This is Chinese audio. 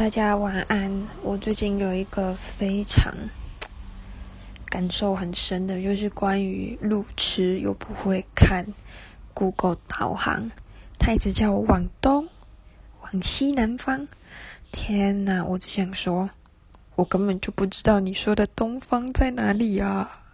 大家晚安。我最近有一个非常感受很深的，就是关于路痴又不会看 Google 导航，他一直叫我往东、往西南方。天哪！我只想说，我根本就不知道你说的东方在哪里啊！